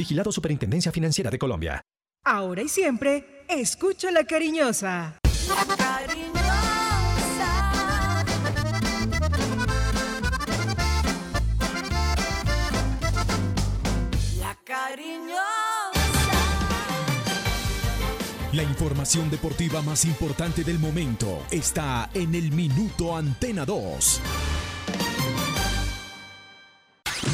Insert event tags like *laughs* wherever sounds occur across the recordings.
Vigilado Superintendencia Financiera de Colombia. Ahora y siempre, escucha la cariñosa. La cariñosa. La cariñosa. La información deportiva más importante del momento está en el Minuto Antena 2.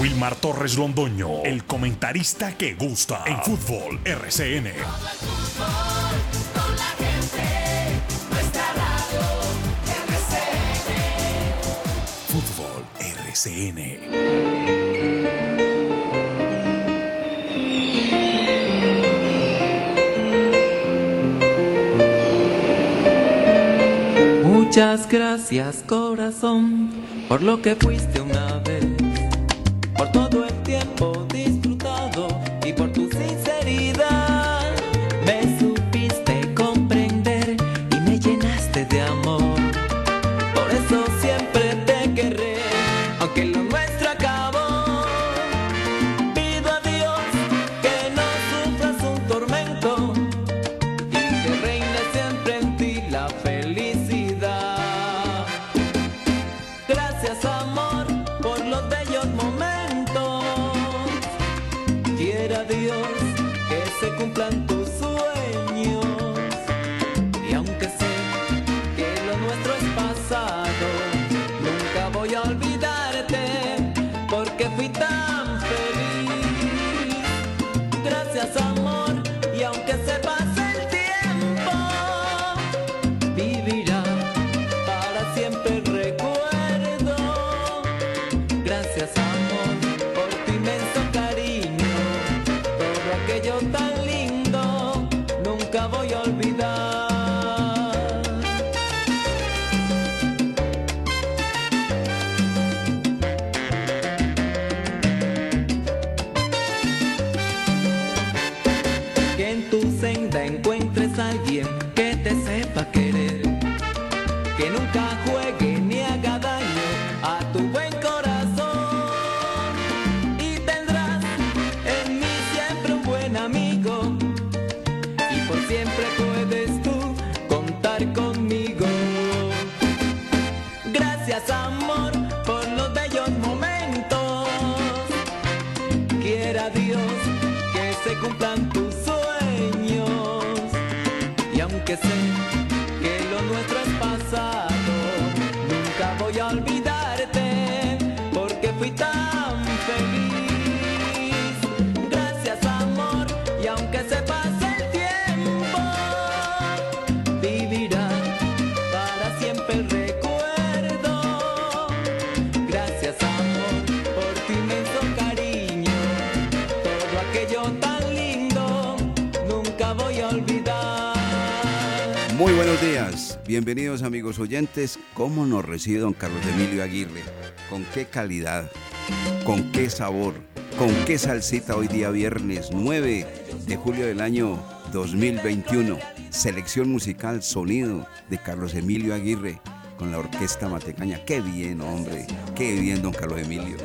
Wilmar Torres Londoño, el comentarista que gusta en fútbol RCN. Fútbol RCN. Muchas gracias corazón por lo que fuiste una vez, todo cumplan tus sueños. Y aunque sé que lo nuestro es pasado, nunca voy a olvidarte bienvenidos amigos oyentes. ¿Cómo nos recibe don Carlos Emilio Aguirre? ¿Con qué calidad? ¿Con qué sabor? ¿Con qué salsita hoy día viernes 9 de julio del año 2021? Selección musical, sonido de Carlos Emilio Aguirre con la orquesta Matecaña. Qué bien, hombre, qué bien, don Carlos Emilio.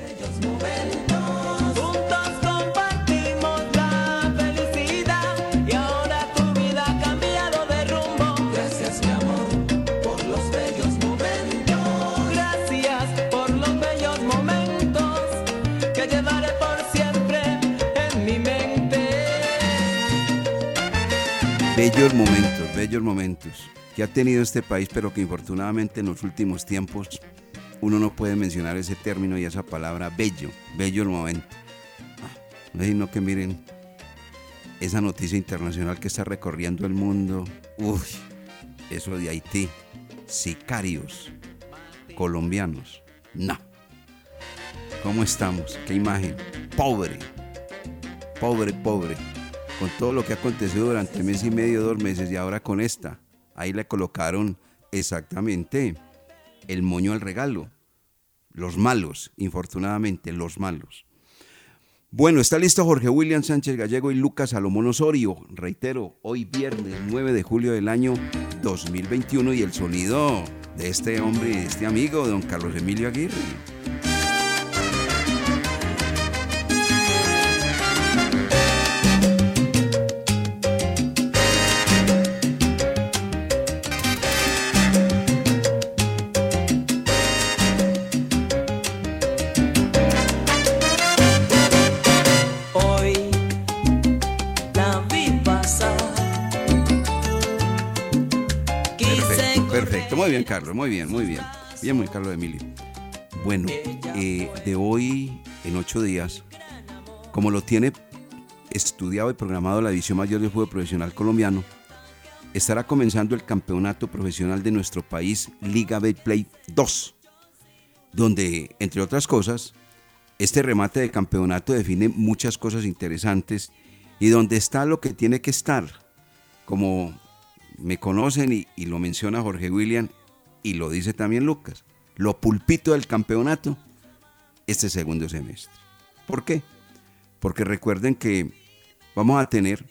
Bellos momentos, bellos momentos que ha tenido este país, pero que infortunadamente en los últimos tiempos uno no puede mencionar ese término y esa palabra bello, bello el momento. No sino que miren esa noticia internacional que está recorriendo el mundo. Uy, eso de Haití. Sicarios colombianos. No. ¿Cómo estamos? ¿Qué imagen? Pobre. Pobre, pobre. Con todo lo que ha acontecido durante mes y medio, dos meses y ahora con esta. Ahí le colocaron exactamente el moño al regalo. Los malos, infortunadamente, los malos. Bueno, está listo Jorge William Sánchez Gallego y Lucas Salomón Osorio. Reitero, hoy viernes 9 de julio del año 2021 y el sonido de este hombre, de este amigo, don Carlos Emilio Aguirre. Carlos, muy bien, muy bien. Bien, muy Carlos Emilio. Bueno, eh, de hoy en ocho días, como lo tiene estudiado y programado la División Mayor de Fútbol Profesional Colombiano, estará comenzando el campeonato profesional de nuestro país, Liga Betplay 2, donde, entre otras cosas, este remate de campeonato define muchas cosas interesantes y donde está lo que tiene que estar, como me conocen y, lo menciona Jorge William y lo dice también Lucas. Lo pulpito del campeonato este segundo semestre. ¿Por qué? Porque recuerden que vamos a tener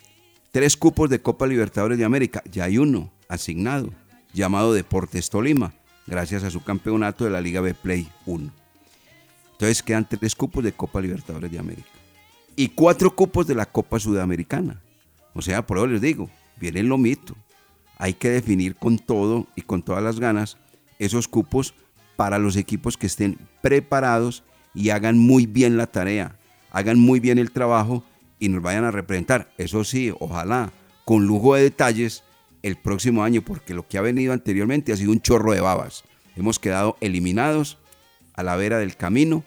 tres cupos de Copa Libertadores de América. Ya hay uno asignado, llamado Deportes Tolima, gracias a su campeonato de la Liga B Play 1. Entonces quedan tres cupos de Copa Libertadores de América. Y cuatro cupos de la Copa Sudamericana. O sea, por eso les digo, viene el lomito hay que definir con todo y con todas las ganas esos cupos para los equipos que estén preparados y hagan muy bien la tarea, hagan muy bien el trabajo y nos vayan a representar. Eso sí, ojalá, con lujo de detalles el próximo año, porque lo que ha venido anteriormente ha sido un chorro de babas. Hemos quedado eliminados a la vera del camino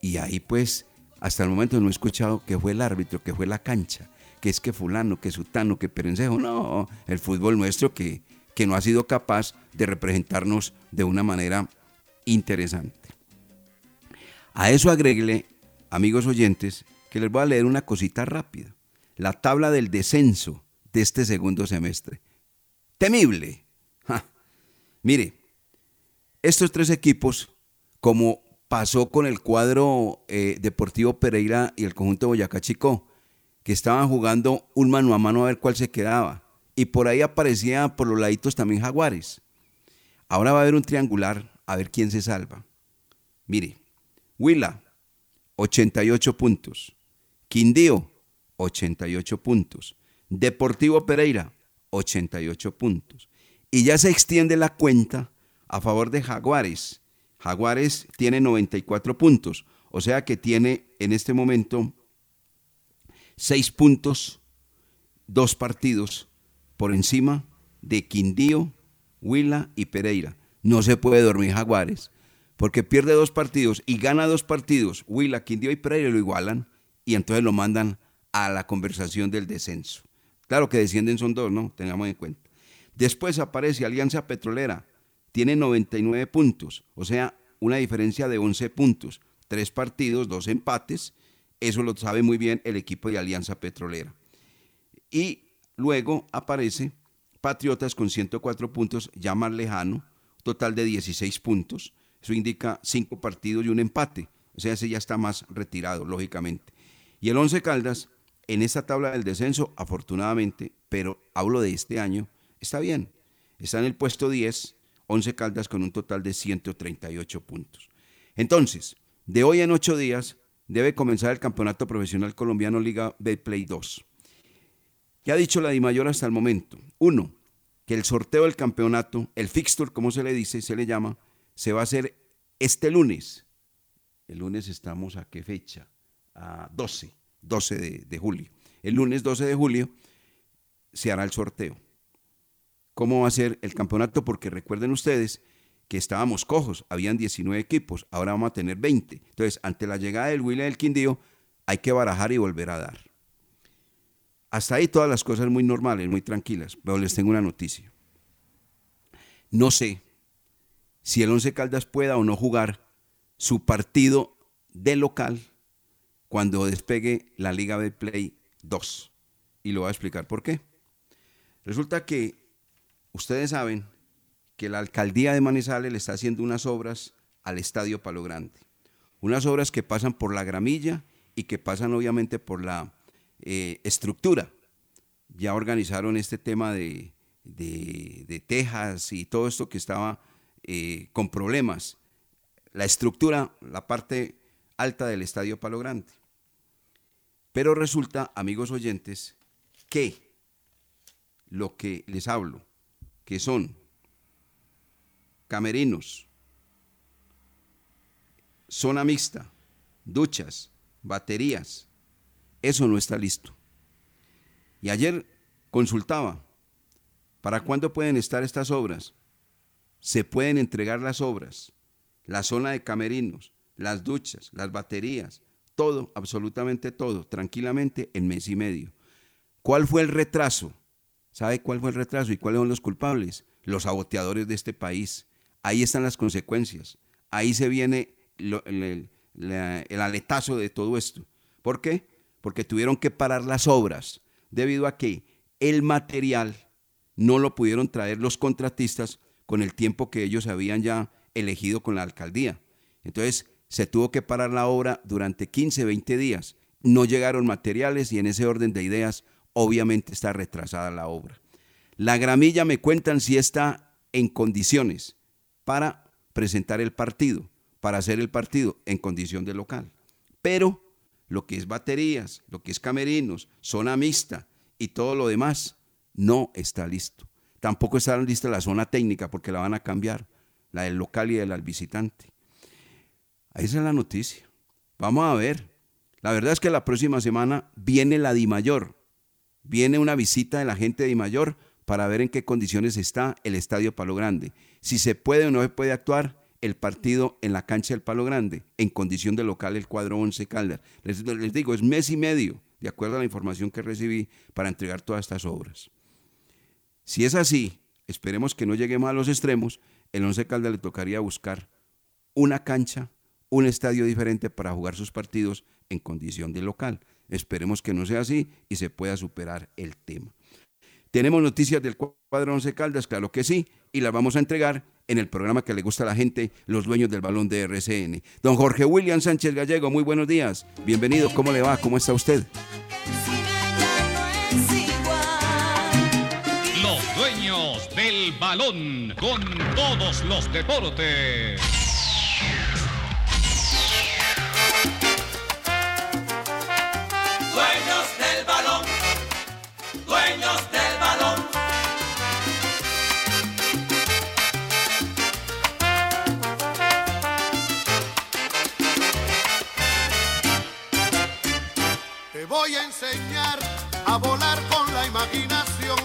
y ahí pues hasta el momento no he escuchado que fue el árbitro, que fue la cancha que es que fulano, que sutano, que perencejo. No, el fútbol nuestro que, que no ha sido capaz de representarnos de una manera interesante. A eso agréguele, amigos oyentes, que les voy a leer una cosita rápida. La tabla del descenso de este segundo semestre. Temible. Mire, estos tres equipos, como pasó con el cuadro eh, Deportivo Pereira y el conjunto Boyacá Chico, que estaban jugando un mano a mano a ver cuál se quedaba. Y por ahí aparecía por los laditos también Jaguares. Ahora va a haber un triangular a ver quién se salva. Mire, Huila, 88 puntos. Quindío, 88 puntos. Deportivo Pereira, 88 puntos. Y ya se extiende la cuenta a favor de Jaguares. Jaguares tiene 94 puntos, o sea que tiene en este momento seis puntos, dos partidos por encima de Quindío, Huila y Pereira. No se puede dormir Jaguares, porque pierde dos partidos y gana dos partidos. Huila, Quindío y Pereira lo igualan y entonces lo mandan a la conversación del descenso. Claro que descienden son dos, ¿no? Tengamos en cuenta. Después aparece Alianza Petrolera, tiene 99 puntos, o sea, una diferencia de 11 puntos, tres partidos, dos empates eso lo sabe muy bien el equipo de Alianza Petrolera. Y luego aparece Patriotas con 104 puntos, ya más lejano, total de 16 puntos. Eso indica cinco partidos y un empate. O sea, ese ya está más retirado, lógicamente. Y el Once Caldas, en esta tabla del descenso, afortunadamente, pero hablo de este año, está bien. Está en el puesto 10, Once Caldas con un total de 138 puntos. Entonces, de hoy en ocho días, debe comenzar el Campeonato Profesional Colombiano Liga Betplay 2. ¿Qué ha dicho la DIMAYOR hasta el momento? Uno, que el sorteo del campeonato, el fixture, como se le dice, se le llama, se va a hacer este lunes. El lunes estamos a qué fecha? A 12, 12 de, de julio. El lunes 12 de julio se hará el sorteo. cómo va a ser el campeonato, porque recuerden ustedes que estábamos cojos, habían 19 equipos, ahora vamos a tener 20. Entonces, ante la llegada del William del Quindío, hay que barajar y volver a dar. Hasta ahí todas las cosas muy normales, muy tranquilas, pero les tengo una noticia. No sé si el Once Caldas pueda o no jugar su partido de local cuando despegue la Liga de Play 2. Y lo voy a explicar por qué. Resulta que ustedes saben que la alcaldía de Manizales le está haciendo unas obras al Estadio Palo Grande. Unas obras que pasan por la gramilla y que pasan obviamente por la eh, estructura. Ya organizaron este tema de, de, tejas y todo esto que estaba eh, con problemas. La estructura, la parte alta del Estadio Palo Grande. Pero resulta, amigos oyentes, que lo que les hablo, que son camerinos, zona mixta, duchas, baterías, eso no está listo. Y ayer consultaba, ¿para cuándo pueden estar estas obras? Se pueden entregar las obras, la zona de camerinos, las duchas, las baterías, todo, absolutamente todo, tranquilamente en mes y medio. ¿Cuál fue el retraso? ¿Sabe cuál fue el retraso y cuáles son los culpables? Los saboteadores de este país. Ahí están las consecuencias. Ahí se viene el, el aletazo de todo esto. ¿Por qué? Porque tuvieron que parar las obras debido a que el material no lo pudieron traer los contratistas con el tiempo que ellos habían ya elegido con la alcaldía. Entonces se tuvo que parar la obra durante 15, 20 días. No llegaron materiales y en ese orden de ideas obviamente está retrasada la obra. La gramilla me cuentan si está en condiciones para presentar el partido, para hacer el partido en condición de local. Pero lo que es baterías, lo que es camerinos, zona mixta y todo lo demás, no está listo. Tampoco está lista la zona técnica porque la van a cambiar, la del local y del visitante. Esa es la noticia. Vamos a ver. La verdad es que la próxima semana viene la Di Mayor viene una visita de la gente de Mayor para ver en qué condiciones está el Estadio Palo Grande. Si se puede o no se puede actuar el partido en la cancha del Palo Grande, en condición de local el cuadro 11 Caldas. Les, digo, es mes y medio, de acuerdo a la información que recibí, para entregar todas estas obras. Si es así, esperemos que no lleguemos a los extremos, el 11 Caldas le tocaría buscar una cancha, un estadio diferente para jugar sus partidos en condición de local. Esperemos que no sea así y se pueda superar el tema. ¿Tenemos noticias del cuadro Once Caldas? Claro que sí, y las vamos a entregar en el programa que le gusta a la gente, los dueños del balón de RCN. Don Jorge William Sánchez Gallego, muy buenos días. Bienvenido, ¿cómo le va? ¿Cómo está usted? Los dueños del balón con todos los deportes. Imaginación,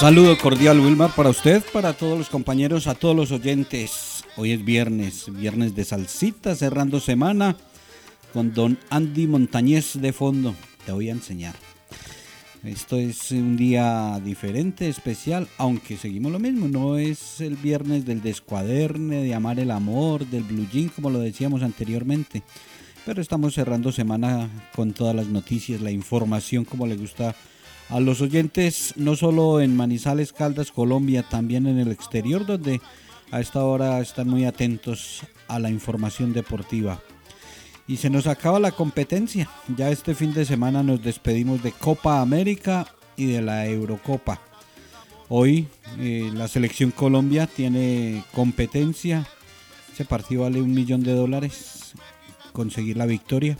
Saludo cordial Wilmar para usted, para todos los compañeros, a todos los oyentes. Hoy es viernes, viernes de salsita, cerrando semana con don Andy Montañez de fondo. Te voy a enseñar. Esto es un día diferente, especial, aunque seguimos lo mismo. No es el viernes del descuaderne, de amar el amor, del blue jean, como lo decíamos anteriormente. Pero estamos cerrando semana con todas las noticias, la información, como le gusta los oyentes, no solo en Manizales, Caldas, Colombia, también en el exterior, donde a esta hora están muy atentos a la información deportiva. Y se nos acaba la competencia. Ya este fin de semana nos despedimos de Copa América y de la Eurocopa. Hoy eh, la selección Colombia tiene competencia. Ese partido vale un millón de dólares. Conseguir la victoria.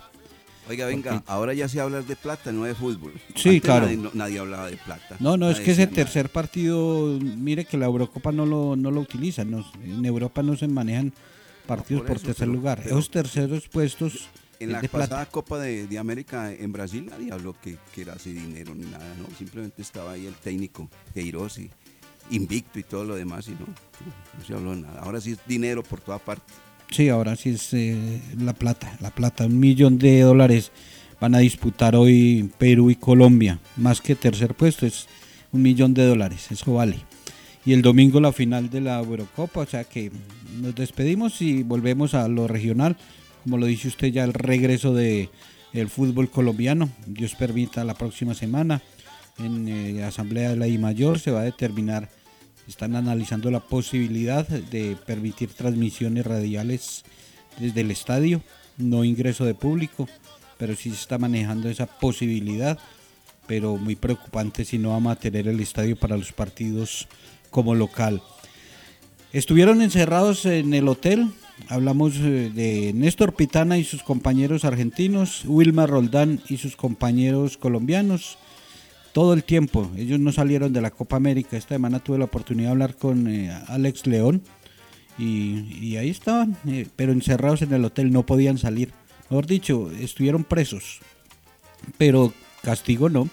Oiga, venga, ahora ya se habla de plata, no de fútbol. Sí, Antes claro. Nadie, no- nadie hablaba de plata. No, no, es que ese nada. tercer partido, mire que la Eurocopa no lo, no lo utiliza. no- en Europa no se manejan partidos por por, eso, tercer pero- lugar. pero- Esos terceros puestos En la de pasada plata. Copa de, de América en Brasil nadie habló que, que era así dinero ni nada, ¿no? Simplemente estaba ahí el técnico, Queiroz, y invicto y todo lo demás, y no, no se habló de nada. Ahora sí es dinero por toda parte. Sí, ahora sí es eh, la plata, la plata. Un millón de dólares van a disputar hoy Perú y Colombia. Más que tercer puesto, es un millón de dólares, eso vale. Y el domingo la final de la Eurocopa, o sea que nos despedimos y volvemos a lo regional. Como lo dice usted ya, el regreso de el fútbol colombiano. Dios permita la próxima semana en eh, Asamblea de la I Mayor se va a determinar están analizando la posibilidad de permitir transmisiones radiales desde el estadio, no ingreso de público, pero sí se está manejando esa posibilidad, pero muy preocupante si no vamos a tener el estadio para los partidos como local. Estuvieron encerrados en el hotel, hablamos eh, de Néstor Pitana y sus compañeros argentinos, Wilmar Roldán y sus compañeros colombianos, todo el tiempo. Ellos no salieron de la Copa América. Esta semana tuve la oportunidad de hablar con eh, Alex León y, ahí estaban, eh, pero encerrados en el hotel, no podían salir. Mejor dicho, estuvieron presos, pero castigo no.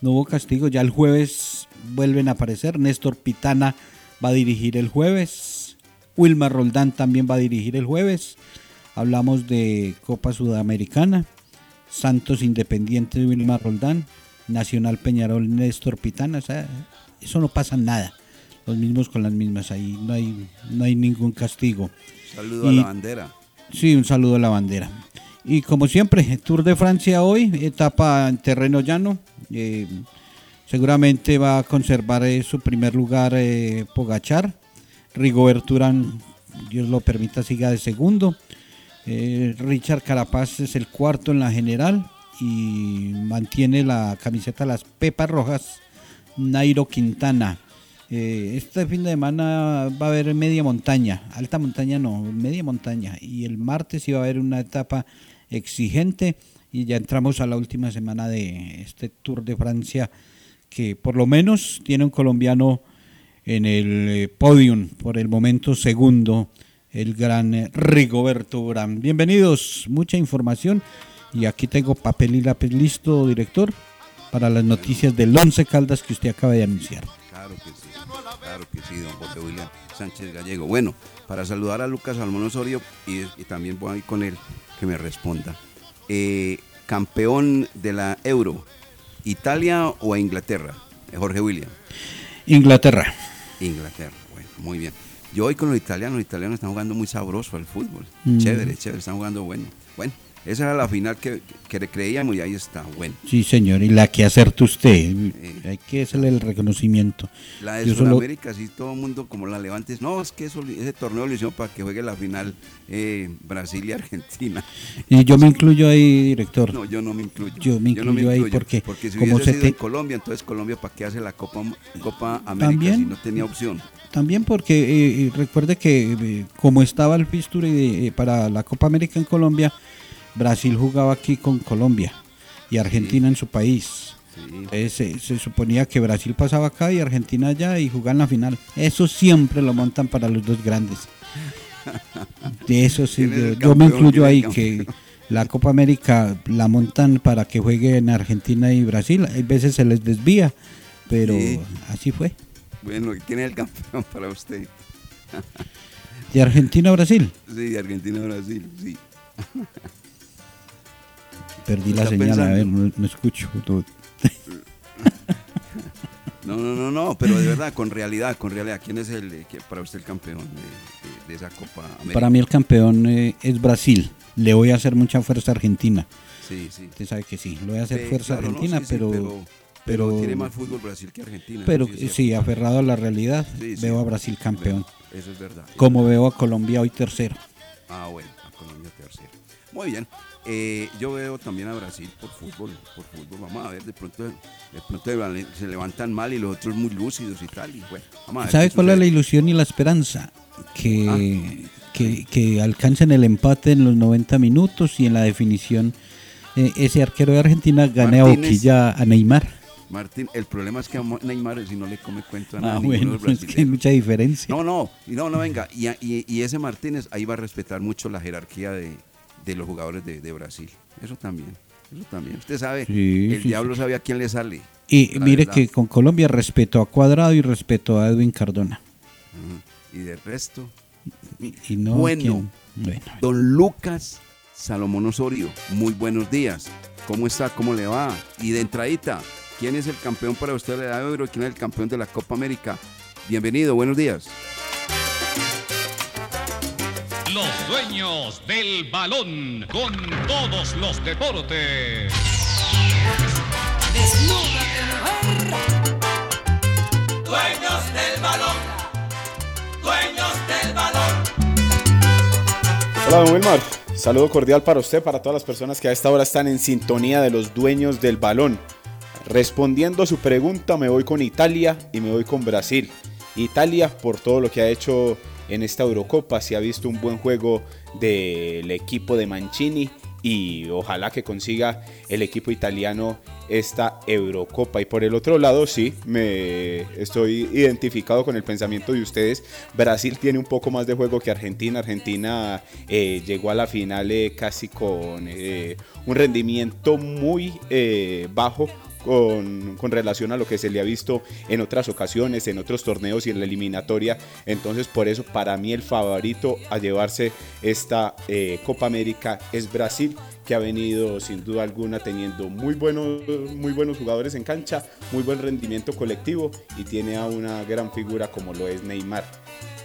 No hubo castigo. Ya el jueves vuelven a aparecer. Néstor Pitana va a dirigir el jueves. Wilmar Roldán también va a dirigir el jueves. Hablamos de Copa Sudamericana. Santos Independiente de Wilmar Roldán. Nacional Peñarol Néstor Pitana. O sea, eso no pasa nada. Los mismos con las mismas. Ahí no hay, no hay ningún castigo. Saludo Y- a la bandera. Sí, un saludo a la bandera. Y como siempre, Tour de Francia hoy, etapa en terreno llano. Eh, seguramente va a conservar eh, su primer lugar eh, Pogachar. Rigobert Urán, Dios lo permita, siga de segundo. Eh, Richard Carapaz es el cuarto en la general y mantiene la camiseta las Pepas Rojas. Nairo Quintana. Eh, este fin de semana va a haber media montaña, alta montaña no, media montaña. Y el martes iba a haber una etapa exigente y ya entramos a la última semana de este Tour de Francia que por lo menos tiene un colombiano en el eh, podium, por el momento segundo, el gran eh, Rigoberto Urán. Bienvenidos, mucha información y aquí tengo papel y lápiz listo, director, para las noticias del Once Caldas que usted acaba de anunciar. Claro que sí, claro que sí, don Jorge William Sánchez Gallego. Bueno, para saludar a Lucas Salmón Osorio y, y también voy con él que me responda. Eh, campeón de la Euro, ¿Italia o Inglaterra? Eh, Jorge William. Inglaterra. Inglaterra, bueno, muy bien. Yo hoy con los italianos, los italianos están jugando muy sabroso al fútbol. Mm. Chévere, chévere, están jugando bueno. Bueno, esa era la final que, que creíamos y ahí está, bueno. Sí, señor, y la que acertó usted. Hay que hacerle el reconocimiento. La de Yo solo- Sudamérica, sí, todo el mundo como la levantes. No, es que eso- ese torneo lo hicieron para que juegue la final eh, Brasil y Argentina. Y yo me incluyo ahí, director. No, yo no me incluyo. Yo me no me incluyo ahí incluyo, porque Porque si como hubiese se sido en te- Colombia, entonces Colombia, ¿para qué hace la Copa, Copa América También. si no tenía opción? También porque eh, eh, recuerde que eh, como estaba el fixture eh, para la Copa América en Colombia, Brasil jugaba aquí con Colombia y Argentina en su país. Entonces, se, se suponía que Brasil pasaba acá y Argentina allá y jugaban la final. Eso siempre lo montan para los dos grandes. De eso sí, ¿Quién es yo, me incluyo ¿Quién es ahí que la Copa América la montan para que juegue en Argentina y Brasil. Hay veces se les desvía, pero Sí. así fue. Bueno, ¿quién es el campeón para usted? De Argentina a Brasil. Sí, de Argentina a Brasil, sí. Perdí la señal, a ver, no, no escucho. no. *laughs* No, no, no, no, pero de verdad, con realidad, con realidad, ¿quién es el, eh, para usted el campeón de, de- de esa Copa América? Para mí el campeón eh, es Brasil. Le voy a hacer mucha fuerza a Argentina. Sí, sí. Usted sabe que sí, le voy a hacer fuerza a no, Argentina, sí, sí, pero, pero, pero tiene más fútbol Brasil que Argentina. pero sí aferrado a la realidad, Sí, sí. veo a Brasil campeón. Eso es verdad. Como veo a Colombia hoy tercero. Ah, bueno, Muy bien. Eh, yo veo también a Brasil por fútbol, por fútbol. Vamos a ver, de pronto, de pronto se levantan mal y los otros muy lúcidos y tal. Y bueno, vamos a ver ¿Sabe qué cuál es la ilusión y la esperanza? Que, Ah. que, que alcancen el empate en los 90 minutos y en la definición eh, ese arquero de Argentina gane a Martínez. Oquilla a Neymar. Martín, el problema es que a Neymar si no le come cuento a Ah, nada. ninguno bueno, pues *laughs* que hay mucha diferencia. No, no, no, no, venga. Y, y- y ese Martínez ahí va a respetar mucho la jerarquía de, de los jugadores de, de Brasil. Eso también, eso también. Usted sabe, Sí, el sí, diablo sabe a quién le sale. Y mire verdad. que con Colombia respetó a Cuadrado y respetó a Edwin Cardona. Y del resto. Y no, bueno. Bueno. don Lucas Salomón Osorio, muy buenos días. ¿Cómo está? ¿Cómo le va? Y de entradita, ¿quién es el campeón para usted de la Euro? ¿Quién es el campeón de la Copa América? Bienvenido, buenos días. Los dueños del balón con todos los deportes. Dueños del balón. Dueños del balón. Hola, don Wilmar. Saludo cordial para usted, para todas las personas que a esta hora están en sintonía de los dueños del balón. Respondiendo a su pregunta, me voy con Italia y me voy con Brasil. Italia, por todo lo que ha hecho en esta Eurocopa, se ha visto un buen juego del equipo de Mancini y ojalá que consiga el equipo italiano esta Eurocopa. Y por el otro lado, sí, me estoy identificado con el pensamiento de ustedes. Brasil tiene un poco más de juego que Argentina. Argentina eh, llegó a la final eh, casi con eh, un rendimiento muy bajo con, relación a lo que se le ha visto en otras ocasiones, en otros torneos y en la eliminatoria. Entonces, por eso, para mí, el favorito a llevarse esta eh, Copa América es Brasil, que ha venido sin duda alguna teniendo muy buenos, muy buenos jugadores en cancha, muy buen rendimiento colectivo y tiene a una gran figura como lo es Neymar.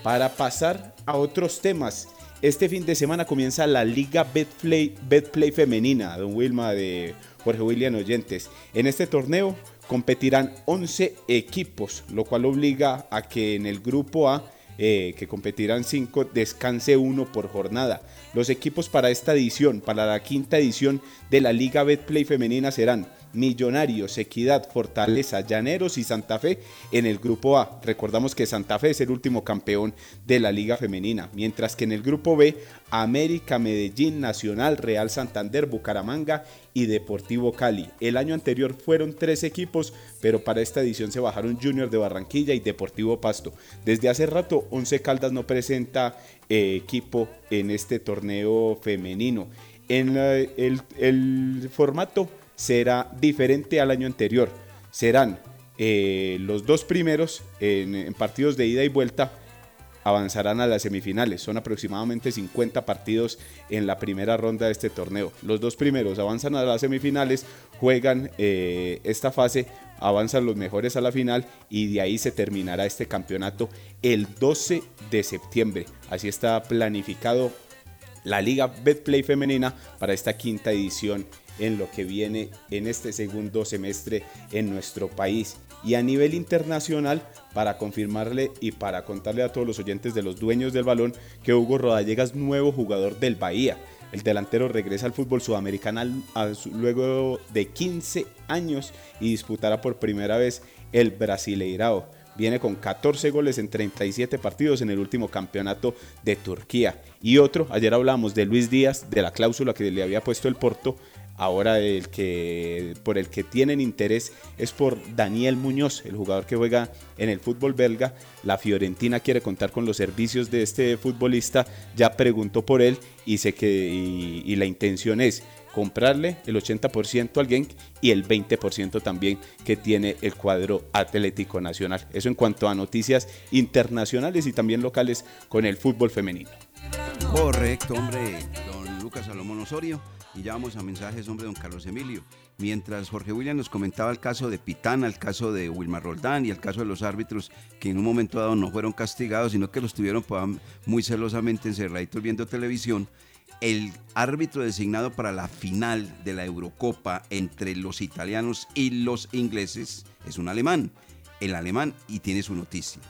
Para pasar a otros temas, este fin de semana comienza la Liga Betplay, Betplay Femenina, don Wilma de Jorge William Oyentes. En este torneo competirán 11 equipos, lo cual obliga a que en el grupo A, eh, que competirán 5, descanse uno por jornada. Los equipos para esta edición, para la quinta edición de la Liga Betplay Femenina serán Millonarios, Equidad, Fortaleza, Llaneros y Santa Fe en el grupo A. Recordamos que Santa Fe es el último campeón de la Liga Femenina, mientras que en el grupo B, América, Medellín, Nacional, Real Santander, Bucaramanga y Deportivo Cali. El año anterior fueron tres equipos, pero para esta edición se bajaron Junior de Barranquilla y Deportivo Pasto. Desde hace rato, Once Caldas no presenta eh, equipo en este torneo femenino. En el, el formato será diferente al año anterior. Serán eh, los dos primeros en, partidos de ida y vuelta avanzarán a las semifinales. Son aproximadamente 50 partidos en la primera ronda de este torneo. Los dos primeros avanzan a las semifinales, juegan eh, esta fase, avanzan los mejores a la final y de ahí se terminará este campeonato el 12 de septiembre. Así está planificado la Liga Betplay Femenina para esta quinta edición en lo que viene en este segundo semestre en nuestro país. Y a nivel internacional, para confirmarle y para contarle a todos los oyentes de los dueños del balón que Hugo Rodallega es nuevo jugador del Bahía. El delantero regresa al fútbol sudamericano luego de 15 años y disputará por primera vez el Brasileirao. Viene con 14 goles en 37 partidos en el último campeonato de Turquía. Y otro, ayer hablamos de Luis Díaz, de la cláusula que le había puesto el Porto. Ahora el que por el que tienen interés es por Daniel Muñoz, el jugador que juega en el fútbol belga. La Fiorentina quiere contar con los servicios de este futbolista. Ya preguntó por él y sé que y, y la intención es comprarle el 80% al Genk y el 20% también que tiene el cuadro Atlético Nacional. Eso en cuanto a noticias internacionales y también locales con el fútbol femenino. Correcto, hombre, don Lucas Salomón Osorio. Y ya vamos a mensajes, hombre, don Carlos Emilio. Mientras Jorge William nos comentaba el caso de Pitana, el caso de Wilmar Roldán y el caso de los árbitros que en un momento dado no fueron castigados, sino que los tuvieron pues, muy celosamente encerraditos viendo televisión. El árbitro designado para la final de la Eurocopa entre los italianos y los ingleses es un alemán. El alemán, y tiene su noticia,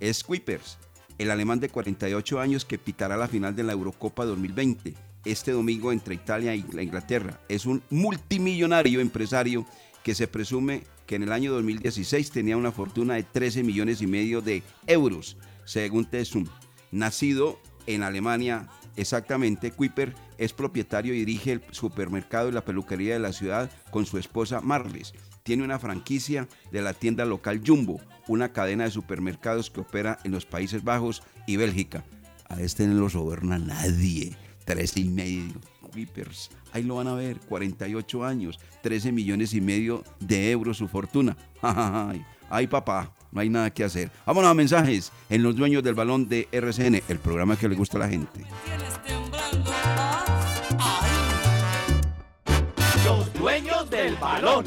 es Kuipers, el alemán de 48 años que pitará la final de la Eurocopa 2020 este domingo entre Italia y la Inglaterra. Es un multimillonario empresario que se presume que en el año 2016 tenía una fortuna de 13 millones y medio de euros, según Tesum. Nacido en Alemania, exactamente, Kuiper es propietario y dirige el supermercado y la peluquería de la ciudad con su esposa Marles. Tiene una franquicia de la tienda local Jumbo, una cadena de supermercados que opera en los Países Bajos y Bélgica. A este no lo soborna nadie. Tres y medio. Whippers. Ahí lo van a ver. 48 años. 13 millones y medio de euros su fortuna. *laughs* Ay, ay papá. No hay nada que hacer. Vámonos a mensajes en los dueños del balón de RCN, el programa que le gusta a la gente. Los dueños del balón.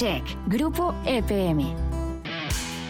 Check, Grupo EPM.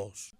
todos.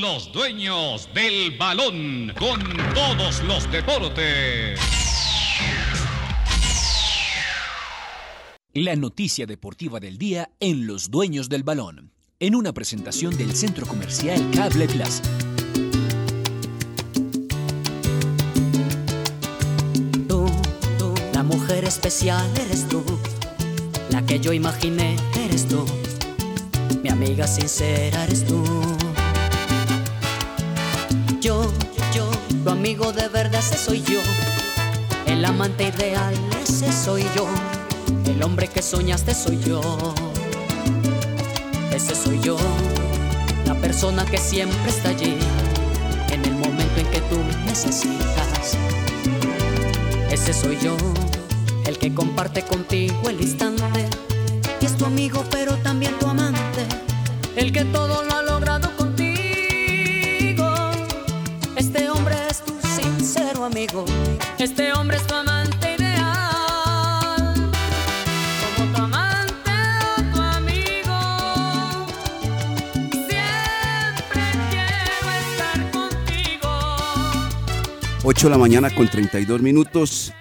Los dueños del balón con todos los deportes. La noticia deportiva del día en Los Dueños del Balón, en una presentación del Centro Comercial Cable Plaza. Tú, tú, la mujer especial eres tú, la que yo imaginé eres tú, mi amiga sincera eres tú. Yo, tu amigo de verdad ese soy yo, el amante ideal ese soy yo, el hombre que soñaste soy yo, ese soy yo, la persona que siempre está allí, en el momento en que tú necesitas. Ese soy yo, el que comparte contigo el instante, y es tu amigo pero también tu amante, el que todo lo 8 de la mañana con 32 minutos.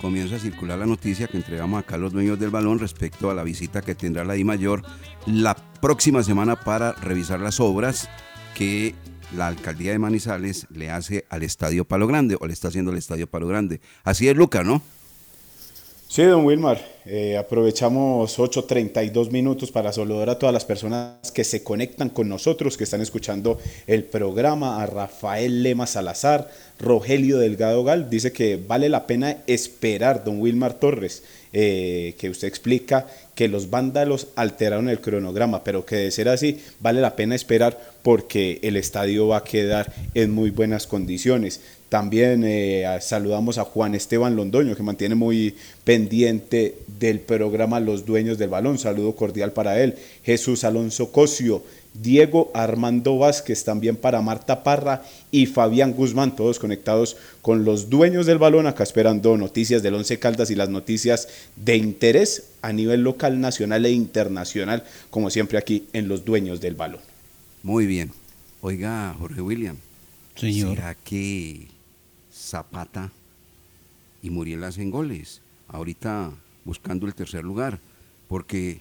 comienza a circular la noticia que entregamos acá a los dueños del balón respecto a la visita que tendrá la Di Mayor la próxima semana para revisar las obras que la alcaldía de Manizales le hace al Estadio Palo Grande o le está haciendo al Estadio Palo Grande. Así es, Luca, ¿no? Sí, don Wilmar, eh, aprovechamos 8.32 minutos para saludar a todas las personas que se conectan con nosotros, que están escuchando el programa, a Rafael Lema Salazar, Rogelio Delgado Gal, dice que vale la pena esperar, don Wilmar Torres, eh, que usted explica que los vándalos alteraron el cronograma, pero que de ser así vale la pena esperar porque el estadio va a quedar en muy buenas condiciones. También eh, saludamos a Juan Esteban Londoño, que mantiene muy pendiente del programa Los Dueños del Balón. Saludo cordial para él. Jesús Alonso Cosio, Diego Armando Vázquez, también para Marta Parra y Fabián Guzmán, todos conectados con los dueños del balón, acá esperando noticias del Once Caldas y las noticias de interés a nivel local, nacional e internacional, como siempre aquí en los dueños del balón. Muy bien. Oiga, Jorge William. Señor. ¿Será que Zapata y Muriel hacen goles? Ahorita buscando el tercer lugar, porque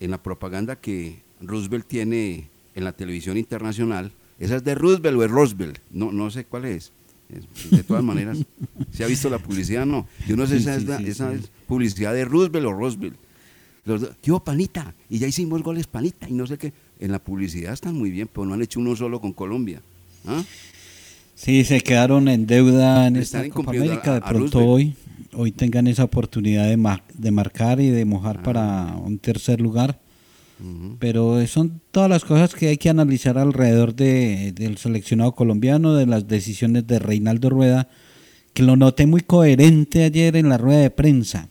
en la propaganda que Roosevelt tiene en la televisión internacional, esa es de Roosevelt o es Roosevelt, no, no sé cuál es. De todas maneras, *laughs* ¿se ha visto la publicidad? No. Yo no sé si esa, es, la- esa es publicidad de Roosevelt o Roosevelt. Los dos, yo, panita, y ya hicimos goles, panita, y no sé qué. En la publicidad están muy bien, pero no han hecho uno solo con Colombia. ¿Ah? Sí, se quedaron en deuda en Están esta Copa América. De pronto hoy, hoy tengan esa oportunidad de, mar- de marcar y de mojar Ah. para un tercer lugar. Pero son todas las cosas que hay que analizar alrededor de, del seleccionado colombiano, de las decisiones de Reinaldo Rueda, que lo noté muy coherente ayer en la rueda de prensa,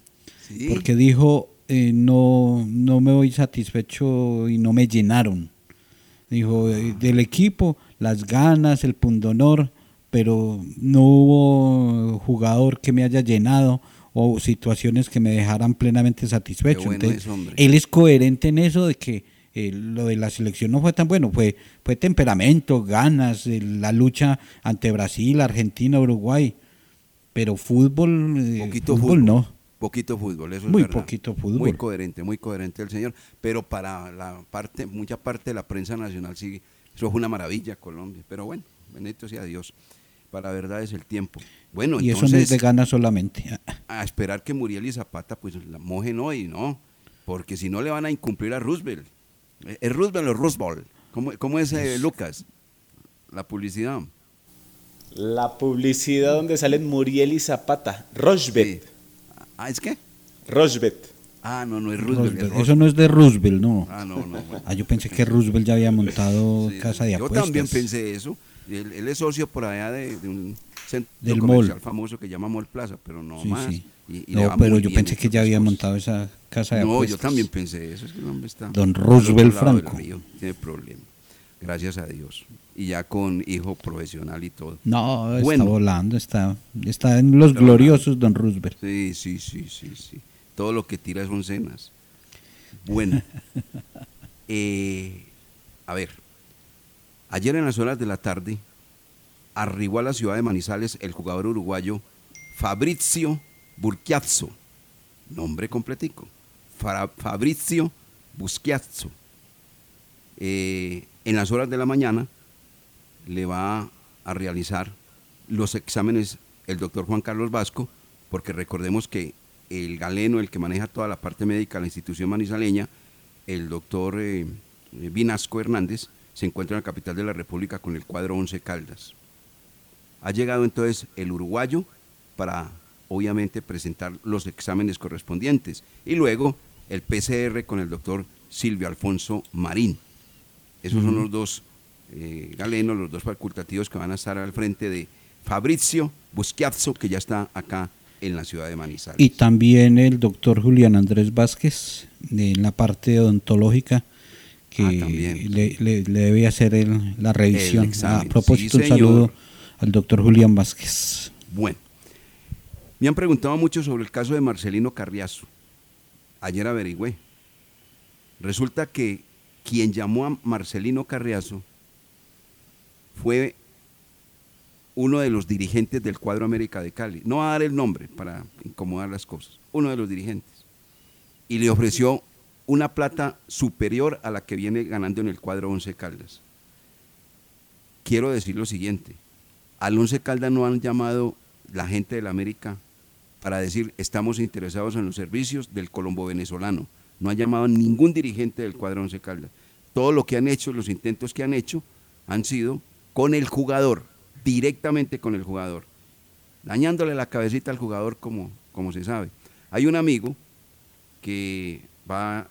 Sí. porque dijo, eh, no, no me voy satisfecho y no me llenaron. Dijo, eh, del equipo, las ganas, el pundonor, pero no hubo jugador que me haya llenado o situaciones que me dejaran plenamente satisfecho. bueno Entonces, es, él es coherente en eso de que eh, lo de la selección no fue tan bueno, fue, fue temperamento, ganas, eh, la lucha ante Brasil, Argentina, Uruguay, pero fútbol, eh, Poquito fútbol, fútbol. no. Poquito fútbol, eso es Muy verdad. poquito fútbol. Muy coherente, muy coherente el señor. Pero para la parte, mucha parte de la prensa nacional sí, eso fue una maravilla Colombia. Pero bueno, bendito sea Dios. Para la verdad es el tiempo. Bueno, y eso no es de ganas solamente. *laughs* a esperar que Muriel y Zapata pues la mojen hoy, ¿no? Porque si no le van a incumplir a Roosevelt. Eh, ¿Es Roosevelt o Roosevelt? ¿Cómo, cómo es eh, Lucas? La publicidad. La publicidad donde salen Muriel y Zapata, Rochbet. Ah, ¿es qué? Rochbet. Ah, no, no es Roosevelt. es Roosevelt. Eso no es de Roosevelt, no. Ah, no, no. bueno. Ah, yo pensé que Roosevelt ya había montado casa de Yo apuestas. también pensé eso. Él, él es socio por allá de, de un centro Del comercial mall. famoso que llama Mall Plaza, pero no Sí, más. sí. Y- y le no, va pero muy yo bien pensé en que ya otras había cosas. montado esa casa de No, apuestas. yo también pensé eso. Es que el hombre está Don al otro Roosevelt lado del Franco. río, tiene problema. Gracias a Dios. Y ya con hijo profesional y todo. No, está Bueno. volando, está, está en los Está gloriosos Don Roosevelt. Sí, sí, sí, sí, sí. Todo lo que tira son cenas. Bueno, *laughs* eh, a ver, ayer en las horas de la tarde arribó a la ciudad de Manizales el jugador uruguayo Fabrizio Burquiazzo, nombre completico, Fabrizio Busquiazzo. Eh, en las horas de la mañana le va a realizar los exámenes el doctor Juan Carlos Vasco, porque recordemos que el galeno, el que maneja toda la parte médica de la institución manizaleña, el doctor eh, Vinasco Hernández, se encuentra en la capital de la República con el cuadro 11 Caldas. Ha llegado entonces el uruguayo para, obviamente, presentar los exámenes correspondientes y luego el PCR con el doctor Silvio Alfonso Marín. Esos son los dos eh, galenos, los dos facultativos que van a estar al frente de Fabrizio Busquiazzo, que ya está acá en la ciudad de Manizales. Y también el doctor Julián Andrés Vázquez, en la parte odontológica, que Ah, le, le- le debe hacer el- la revisión. El A propósito, sí, un saludo al doctor Julián Vázquez. Bueno, me han preguntado mucho sobre el caso de Marcelino Carriazo. Ayer averigüé. Resulta que quien llamó a Marcelino Carriazo fue uno de los dirigentes del cuadro América de Cali, no va a dar el nombre para incomodar las cosas, uno de los dirigentes, y le ofreció una plata superior a la que viene ganando en el cuadro Once Caldas. Quiero decir lo siguiente, al Once Caldas no han llamado la gente del América para decir estamos interesados en los servicios del Colombo venezolano. No han llamado a ningún dirigente del cuadro Once Caldas. Todo lo que han hecho, los intentos que han hecho, han sido con el jugador, directamente con el jugador, dañándole la cabecita al jugador como, como se sabe. Hay un amigo que va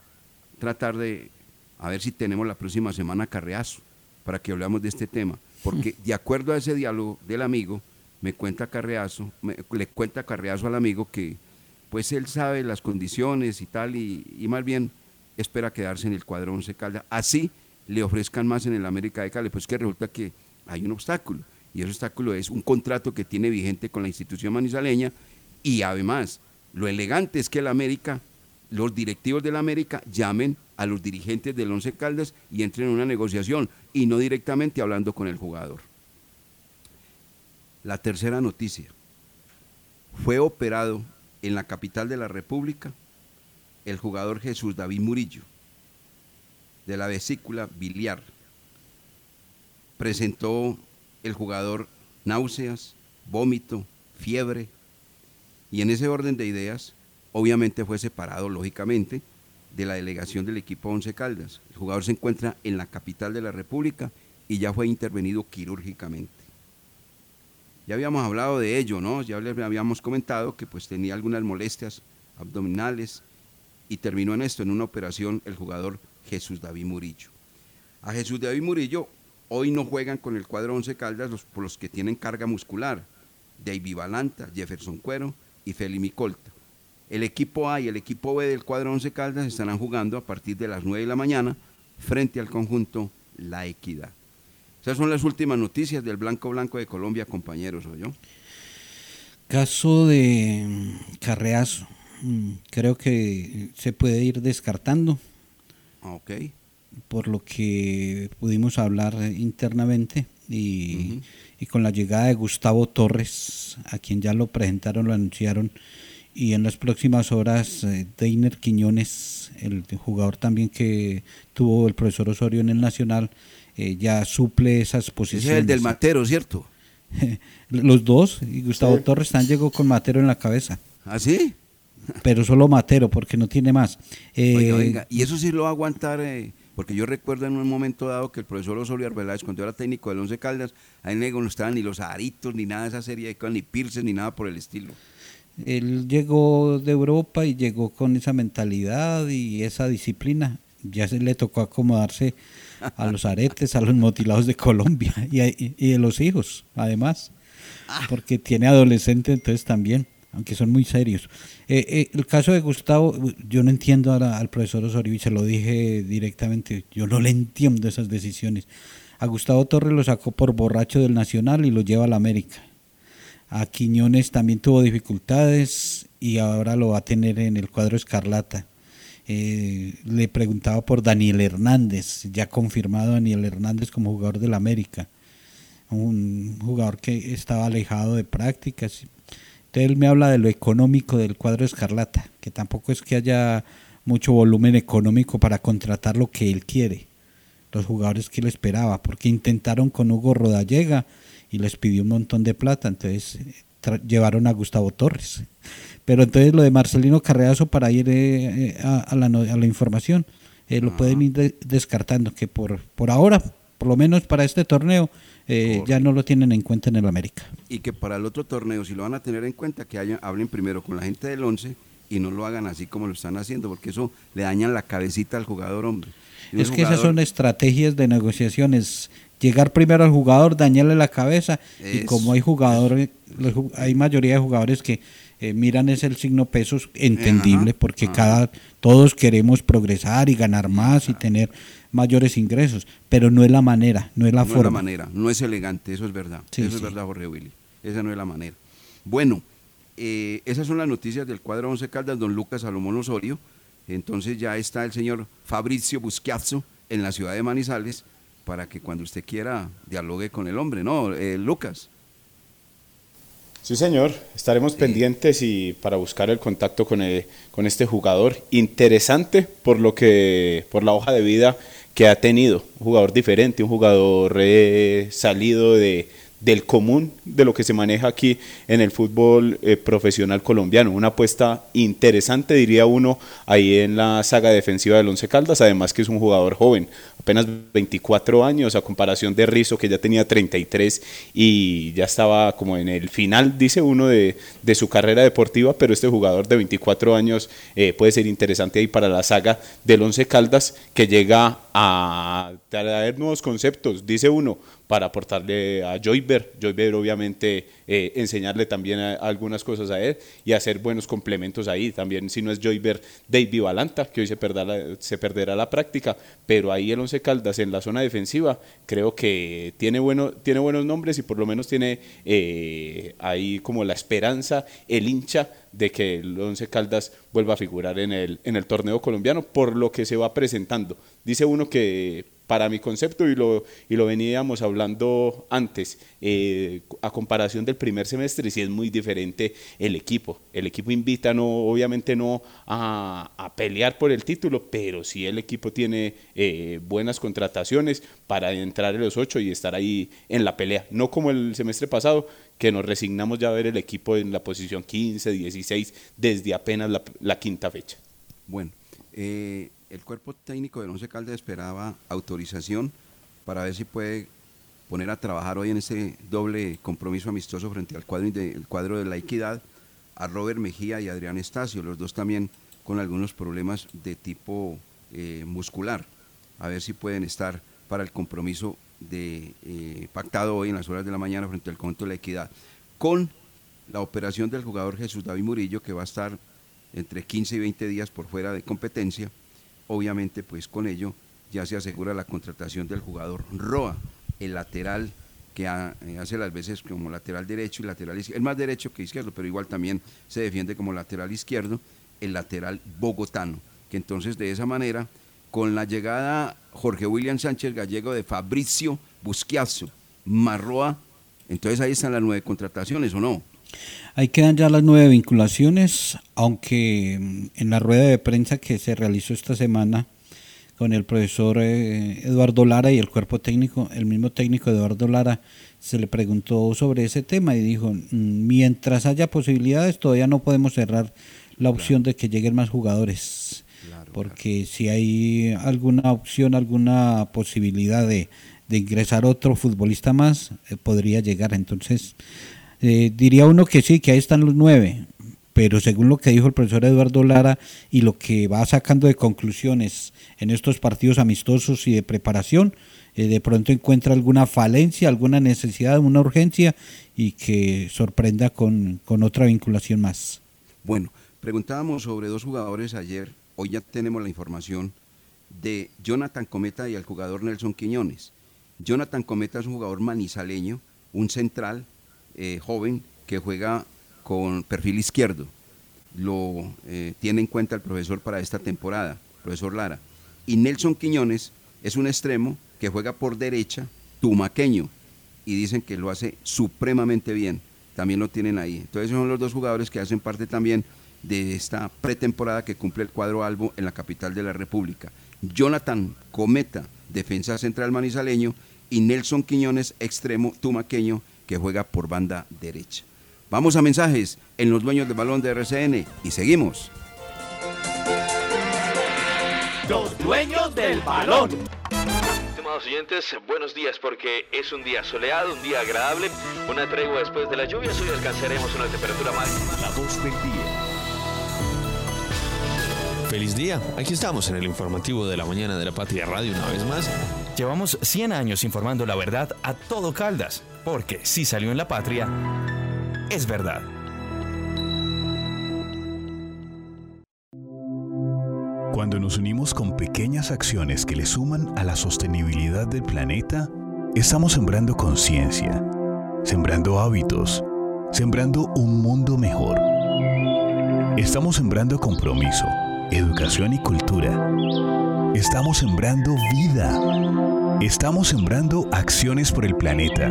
tratar de, a ver si tenemos la próxima semana Carreazo, para que hablemos de este tema, porque de acuerdo a ese diálogo del amigo, me cuenta Carreazo, le cuenta Carreazo al amigo que pues él sabe las condiciones y tal, y, más bien espera quedarse en el cuadro 11 Caldas. Así le ofrezcan más en el América de Cali, pues que resulta que hay un obstáculo, y ese obstáculo es un contrato que tiene vigente con la institución manizaleña, y además, lo elegante es que el América, los directivos del América llamen a los dirigentes del Once Caldas y entren en una negociación, y no directamente hablando con el jugador. La tercera noticia. Fue operado en la capital de la República el jugador Jesús David Murillo, de la vesícula biliar. Presentó el jugador náuseas, vómito, fiebre, y en ese orden de ideas, obviamente fue separado, lógicamente, de la delegación del equipo Once Caldas. El jugador se encuentra en la capital de la República y ya fue intervenido quirúrgicamente. Ya habíamos hablado de ello, ¿no? Ya les habíamos comentado que pues tenía algunas molestias abdominales y terminó en esto, en una operación, el jugador Jesús David Murillo. A Jesús David Murillo hoy no juegan con el cuadro 11 Caldas los, por los que tienen carga muscular, David Balanta, Jefferson Cuero y Feli Micolta. El equipo A y el equipo B del cuadro 11 Caldas estarán jugando a partir de las 9 de la mañana frente al conjunto La Equidad. Esas son las últimas noticias del Blanco Blanco de Colombia, compañeros, yo? Caso de mm, Carreazo. Mm, creo que se puede ir descartando. Ah, ok. Por lo que pudimos hablar internamente y, con la llegada de Gustavo Torres, a quien ya lo presentaron, lo anunciaron, y en las próximas horas eh, Deiner Quiñones, el jugador también que tuvo el profesor Osorio en el Nacional, eh, ya suple esas posiciones. Es el del Matero, ¿cierto? *laughs* Los dos, y Gustavo Torres también llegó con Matero en la cabeza. ¿Ah, sí? Pero solo Matero, porque no tiene más. Eh, venga, y eso sí lo va a aguantar, eh, porque yo recuerdo en un momento dado que el profesor Osorio Arbeláez, cuando era técnico del Once Caldas, ahí no estaban ni los aritos, ni nada de esa serie, ni Pirces, ni nada por el estilo. Él llegó de Europa y llegó con esa mentalidad y esa disciplina. Ya se le tocó acomodarse a los aretes, a los motilados de Colombia *laughs* y, y de los hijos, además, ah. porque tiene adolescente entonces también, aunque son muy serios. Eh, eh, el caso de Gustavo, yo no entiendo al profesor Osorio y se lo dije directamente, yo no le entiendo esas decisiones. A Gustavo Torres lo sacó por borracho del Nacional y lo lleva a la América. A Quiñones también tuvo dificultades y ahora lo va a tener en el cuadro Escarlata eh, le preguntaba por Daniel Hernández, ya confirmado Daniel Hernández como jugador del América, un jugador que estaba alejado de prácticas. Entonces él me habla de lo económico del cuadro Escarlata, que tampoco es que haya mucho volumen económico para contratar lo que él quiere, los jugadores que él esperaba, porque intentaron con Hugo Rodallega y les pidió un montón de plata, entonces llevaron a Gustavo Torres. Pero entonces lo de Marcelino Carreazo para ir eh, eh, a, la, a, la, información, eh, lo pueden ir descartando, que por, por ahora, por lo menos para este torneo, ya no lo tienen en cuenta en el América. Y que para el otro torneo, si lo van a tener en cuenta, que hablen primero con la gente del 11 y no lo hagan así como lo están haciendo, porque eso le dañan la cabecita al jugador, hombre. Es que esas son estrategias de negociaciones. Llegar primero al jugador, dañarle la cabeza, y como hay jugadores, hay mayoría de jugadores que eh, miran es el signo pesos entendible porque cada todos queremos progresar y ganar más y tener mayores ingresos, pero no es la manera, no es la forma. No es la manera, no es elegante, eso es verdad, eso es verdad Jorge Willy, esa no es la manera. Bueno, eh, esas son las noticias del cuadro 11 Caldas, don Lucas Salomón Osorio, entonces ya está el señor Fabricio Busquiazzo en la ciudad de Manizales para que cuando usted quiera dialogue con el hombre, ¿no? Eh, Lucas. Sí, señor. Estaremos pendientes y para buscar el contacto con, el- con este jugador. Interesante por lo que, por la hoja de vida que ha tenido. Un jugador diferente, un jugador eh, salido de, del común de lo que se maneja aquí en el fútbol eh, profesional colombiano. Una apuesta interesante, diría uno, ahí en la saga defensiva del Once Caldas. Además que es un jugador joven, apenas 24 años, a comparación de Rizzo, que ya tenía 33 y ya estaba como en el final, dice uno, de, de su carrera deportiva. Pero este jugador de 24 años eh, puede ser interesante ahí para la saga del Once Caldas, que llega a traer nuevos conceptos, dice uno, para aportarle a Joyber. Joyber, obviamente, eh, enseñarle también a- algunas cosas a él y hacer buenos complementos ahí. También, si no es Joyber, David Valanta, que hoy se perderá, la, se perderá la práctica, pero ahí el Once Caldas en la zona defensiva creo que tiene, bueno, tiene buenos nombres y por lo menos tiene eh, ahí como la esperanza, el hincha de que el Once Caldas vuelva a figurar en el, en el torneo colombiano por lo que se va presentando. Dice uno que para mi concepto, y lo, y lo veníamos hablando antes, eh, a comparación del primer semestre, sí es muy diferente el equipo. El equipo invita, no, obviamente no a, a pelear por el título, pero sí el equipo tiene eh, buenas contrataciones para entrar en los ocho y estar ahí en la pelea. No como el semestre pasado, que nos resignamos ya a ver el equipo en la posición 15, 16, desde apenas la, la quinta fecha. Bueno, eh, el cuerpo técnico del Once Caldas esperaba autorización para ver si puede poner a trabajar hoy en ese doble compromiso amistoso frente al cuadro de, la equidad a Robert Mejía y Adrián Estacio, los dos también con algunos problemas de tipo eh, muscular. A ver si pueden estar para el compromiso de, eh, pactado hoy en las horas de la mañana frente al conjunto de la equidad. Con la operación del jugador Jesús David Murillo, que va a estar entre 15 y 20 días por fuera de competencia, obviamente pues con ello ya se asegura la contratación del jugador Roa, el lateral que eh, hace las veces como lateral derecho y lateral izquierdo, es más derecho que izquierdo, pero igual también se defiende como lateral izquierdo, el lateral bogotano, que entonces de esa manera, con la llegada Jorge William Sánchez Gallego de Fabricio Busquiazo, Marroa, entonces ahí están las nueve contrataciones, ¿o no? Ahí quedan ya las nueve vinculaciones, aunque mm, en la rueda de prensa que se realizó esta semana con el profesor eh, Eduardo Lara y el cuerpo técnico, el mismo técnico Eduardo Lara, se le preguntó sobre ese tema y dijo, "Mm, mientras haya posibilidades todavía no podemos cerrar la opción de que lleguen más jugadores, porque si hay alguna opción, alguna posibilidad de, de ingresar otro futbolista más, eh, podría llegar. Entonces, eh, diría uno que sí, que ahí están los nueve, pero según lo que dijo el profesor Eduardo Lara y lo que va sacando de conclusiones en estos partidos amistosos y de preparación, eh, de pronto encuentra alguna falencia, alguna necesidad, una urgencia y que sorprenda con, con otra vinculación más. Bueno, preguntábamos sobre dos jugadores ayer, hoy ya tenemos la información de Jonathan Cometa y el jugador Nelson Quiñones. Jonathan Cometa es un jugador manizaleño, un central eh, joven que juega con perfil izquierdo. Lo eh, tiene en cuenta el profesor para esta temporada, profesor Lara. Y Nelson Quiñones es un extremo que juega por derecha, tumaqueño, y dicen que lo hace supremamente bien. También lo tienen ahí. Entonces son los dos jugadores que hacen parte también de esta pretemporada que cumple el cuadro Albo en la capital de la República. Jonathan Cometa, defensa central manizaleño, y Nelson Quiñones, extremo tumaqueño, que juega por banda derecha. Vamos a mensajes en los dueños del balón de RCN y seguimos. Los dueños del balón. Estimados oyentes, buenos días porque es un día soleado, un día agradable, una tregua después de la lluvia, hoy alcanzaremos una temperatura máxima. La voz del día. Feliz día, aquí estamos en el informativo de la mañana de la Patria Radio una vez más. Llevamos 100 años informando la verdad a todo Caldas, porque si salió en la patria, es verdad. Cuando nos unimos con pequeñas acciones que le suman a la sostenibilidad del planeta, estamos sembrando conciencia, sembrando hábitos, sembrando un mundo mejor. Estamos sembrando compromiso, educación y cultura. Estamos sembrando vida. Estamos sembrando acciones por el planeta.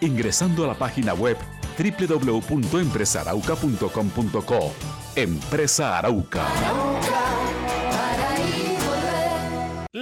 ingresando a la página web www.empresarauca.com.co. Empresa Arauca.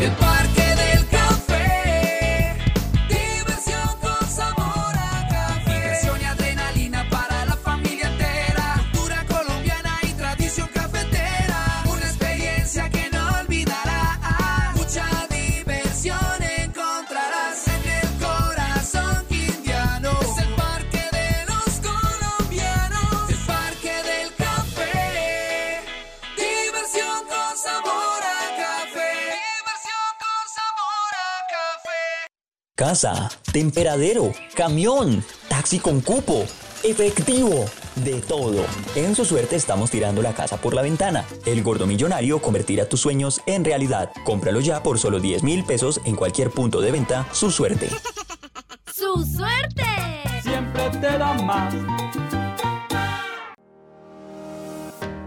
El Parque Casa, temperadero, camión, taxi con cupo, efectivo, de todo. En su suerte estamos tirando la casa por la ventana. El gordo millonario convertirá tus sueños en realidad. Cómpralo ya por solo 10 mil pesos en cualquier punto de venta. Su suerte. ¡Su suerte! Siempre te da más.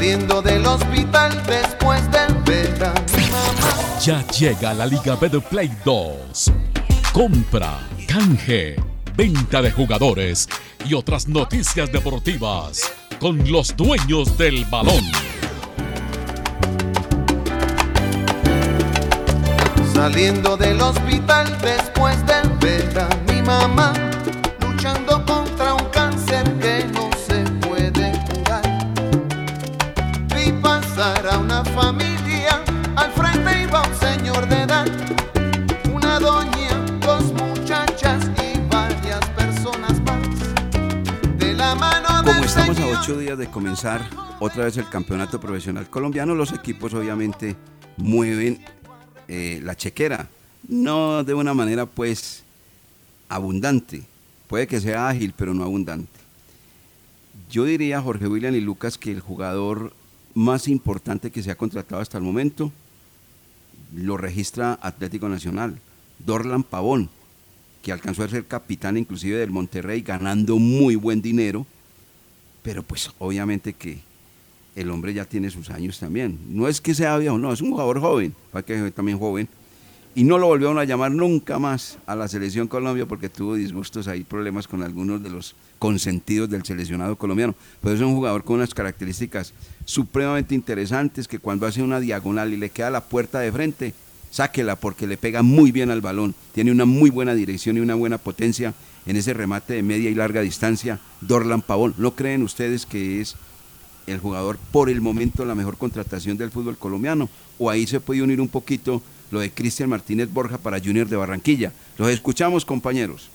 Saliendo del hospital después del verano. Ya llega la Liga Betplay 2. Compra, canje, venta de jugadores y otras noticias deportivas con los dueños del balón. Saliendo del hospital después del verano. Mi mamá ocho días de comenzar otra vez el campeonato profesional colombiano, los equipos obviamente mueven eh, la chequera, no de una manera pues abundante, puede que sea ágil, pero no abundante. Yo diría, Jorge William y Lucas, que el jugador más importante que se ha contratado hasta el momento lo registra Atlético Nacional, Dorlan Pavón, que alcanzó a ser capitán inclusive del Monterrey, ganando muy buen dinero, pero pues obviamente que el hombre ya tiene sus años también. No es que sea viejo, no, es un jugador joven, para que también joven. Y no lo volvieron a llamar nunca más a la selección Colombia porque tuvo disgustos ahí, problemas con algunos de los consentidos del seleccionado colombiano. Pero es un jugador con unas características supremamente interesantes que cuando hace una diagonal y le queda la puerta de frente, sáquela porque le pega muy bien al balón, tiene una muy buena dirección y una buena potencia en ese remate de media y larga distancia, Dorlan Pavón. ¿No creen ustedes que es el jugador por el momento la mejor contratación del fútbol colombiano? ¿O ahí se puede unir un poquito lo de Cristian Martínez Borja para Junior de Barranquilla? Los escuchamos, compañeros.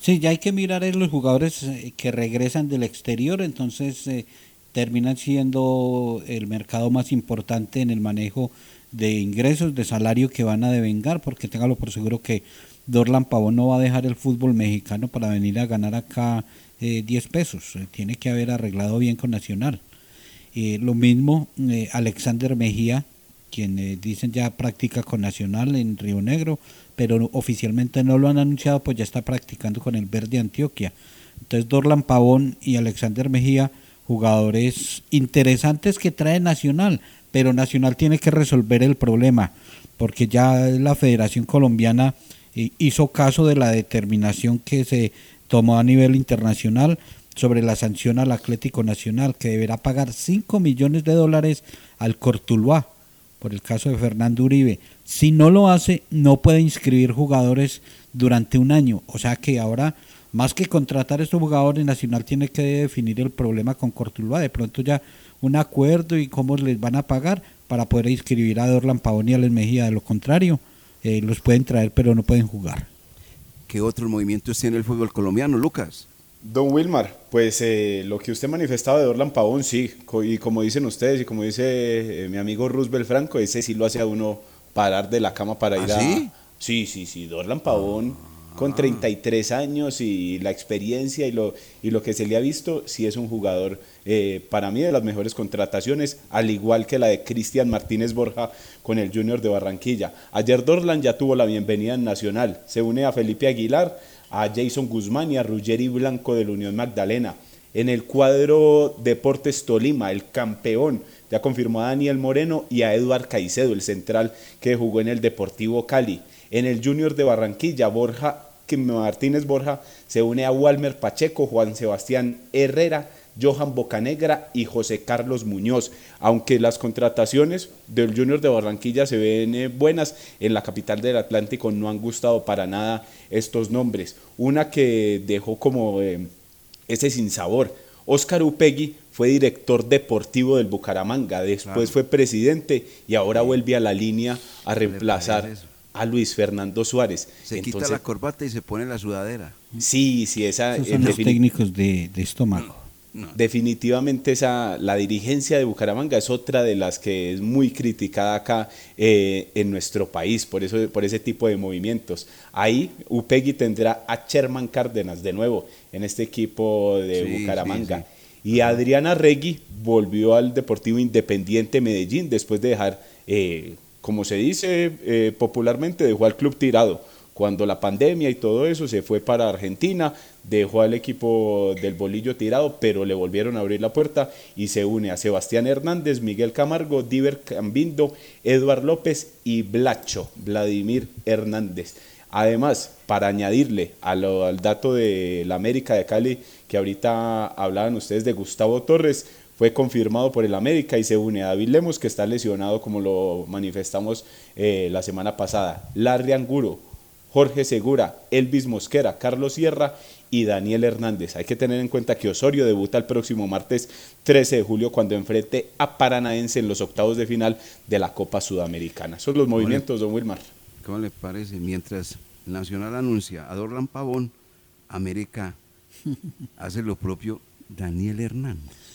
Sí, ya hay que mirar los jugadores eh, que regresan del exterior, entonces eh, terminan siendo el mercado más importante en el manejo de ingresos, de salario que van a devengar, porque téngalo por seguro que Dorlan Pavón no va a dejar el fútbol mexicano para venir a ganar acá eh, 10 pesos, eh, tiene que haber arreglado bien con Nacional. Eh, lo mismo eh, Alexander Mejía, quien eh, dicen ya practica con Nacional en Río Negro, pero oficialmente no lo han anunciado, pues ya está practicando con el Verde Antioquia. Entonces Dorlan Pavón y Alexander Mejía, jugadores interesantes que trae Nacional, pero Nacional tiene que resolver el problema, porque ya la Federación Colombiana eh, hizo caso de la determinación que se tomó a nivel internacional sobre la sanción al Atlético Nacional, que deberá pagar 5 millones de dólares al Cortuluá por el caso de Fernando Uribe. Si no lo hace, no puede inscribir jugadores durante un año. O sea que ahora, más que contratar a estos jugadores, Nacional tiene que definir el problema con Cortuluá. De pronto ya un acuerdo y cómo les van a pagar para poder inscribir a Dorlan Pavón y a Les Mejía. De lo contrario, eh, los pueden traer, pero no pueden jugar. ¿Qué otros movimientos tiene el fútbol colombiano, Lucas? Don Wilmar, pues eh, lo que usted manifestaba de Orlan Pavón, sí, co- y como dicen ustedes y como dice eh, mi amigo Roosevelt Franco, ese sí lo hace a uno parar de la cama para ir ¿Ah, a... sí? Sí, sí, sí, Dorlan Pavón con 33 años y la experiencia y lo, y lo que se le ha visto, sí es un jugador eh, para mí de las mejores contrataciones, al igual que la de Cristian Martínez Borja con el Junior de Barranquilla. Ayer Dorlan ya tuvo la bienvenida en Nacional, se une a Felipe Aguilar, a Jason Guzmán y a Ruggeri Blanco de la Unión Magdalena. En el cuadro Deportes Tolima, el campeón, ya confirmó a Daniel Moreno y a Eduard Caicedo, el central que jugó en el Deportivo Cali. En el Junior de Barranquilla, Borja que Martínez Borja se une a Walmer Pacheco, Juan Sebastián Herrera, Johan Bocanegra y José Carlos Muñoz. Aunque las contrataciones del Junior de Barranquilla se ven eh, buenas, en la capital del Atlántico no han gustado para nada estos nombres. Una que dejó como eh, ese sinsabor. Oscar Upegui fue director deportivo del Bucaramanga, después Claro. fue presidente y ahora vuelve a la línea a reemplazar a Luis Fernando Suárez. Se quita la corbata y se pone la sudadera. Sí, sí, esa Esos en son los técnicos de, de estómago. Definitivamente esa, la dirigencia de Bucaramanga es otra de las que es muy criticada acá eh, en nuestro país por, eso, por ese tipo de movimientos. Ahí Upegui tendrá a Sherman Cárdenas de nuevo en este equipo de Sí, Bucaramanga. sí, Y Adriana Regui volvió al Deportivo Independiente Medellín después de dejar, eh, como se dice eh, popularmente, dejó al club tirado. Cuando la pandemia y todo eso se fue para Argentina, dejó al equipo del bolillo tirado, pero le volvieron a abrir la puerta y se une a Sebastián Hernández, Miguel Camargo, Diver Cambindo, Eduard López y Blacho, Vladimir Hernández. Además, para añadirle al dato de la América de Cali, que ahorita hablaban ustedes de Gustavo Torres, fue confirmado por el América y se une a David Lemos, que está lesionado como lo manifestamos eh, la semana pasada. Larry Anguro, Jorge Segura, Elvis Mosquera, Carlos Sierra y Daniel Hernández. Hay que tener en cuenta que Osorio debuta el próximo martes 13 de julio cuando enfrente a Paranaense en los octavos de final de la Copa Sudamericana. Son los movimientos, don Wilmar. ¿Cómo le parece? Mientras Nacional anuncia a Dorlan Pavón, América *laughs* hace lo propio Daniel Hernández.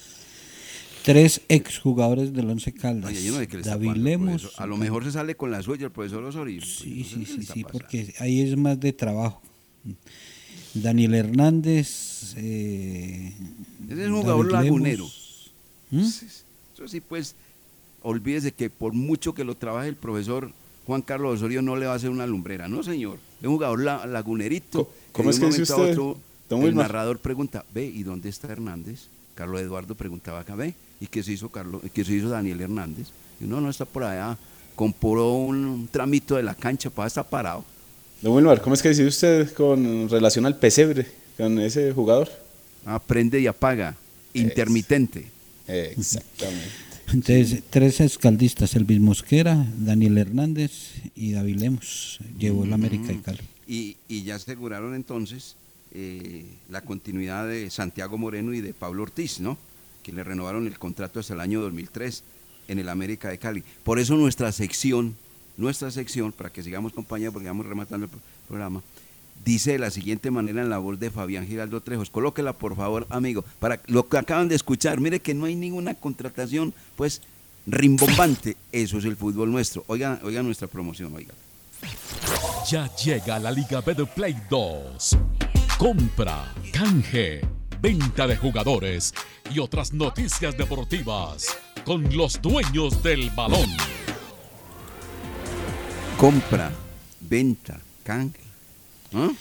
Tres exjugadores del Once Caldas. Oye, yo no sé qué le está David pasando Lemos. A lo mejor se sale con la suya el profesor Osorio. Sí, sí, sí, sí, porque ahí es más de trabajo. Daniel Hernández. eh, Ese es un jugador David lagunero. ¿Mm? Eso sí, pues, olvídese que por mucho que lo trabaje el profesor Juan Carlos Osorio no le va a hacer una lumbrera, no señor. Es un jugador la- lagunerito. cómo que es de un que dice momento a usted, otro, el narrador pregunta, ve, ¿y dónde está Hernández? Carlos Eduardo preguntaba acá, ve, ¿y qué se hizo Carlos, qué se hizo Daniel Hernández? Y no, no está por allá, compró un, un tramito de la cancha para estar parado. Don Wilmar, ¿cómo es que dice usted con relación al pesebre, con ese jugador? Aprende y apaga, intermitente. Exactamente. Entonces, tres escaldistas, Elvis Mosquera, Daniel Hernández y David Lemos, llevó el América de Cali. Y, y ya aseguraron entonces eh, la continuidad de Santiago Moreno y de Pablo Ortiz, ¿no? Que le renovaron el contrato hasta el año 2003 en el América de Cali. Por eso nuestra sección, nuestra sección, para que sigamos compañía, porque vamos rematando el pro- programa, dice de la siguiente manera en la voz de Fabián Giraldo Trejos. Colóquela, por favor, amigo, para lo que acaban de escuchar. Mire que no hay ninguna contratación, pues, rimbombante. Eso es el fútbol nuestro. Oiga, oiga nuestra promoción, oiga. Ya llega la Liga Betplay 2. Compra, canje, venta de jugadores y otras noticias deportivas con los dueños del balón. Compra, venta, canje. ¿Ah?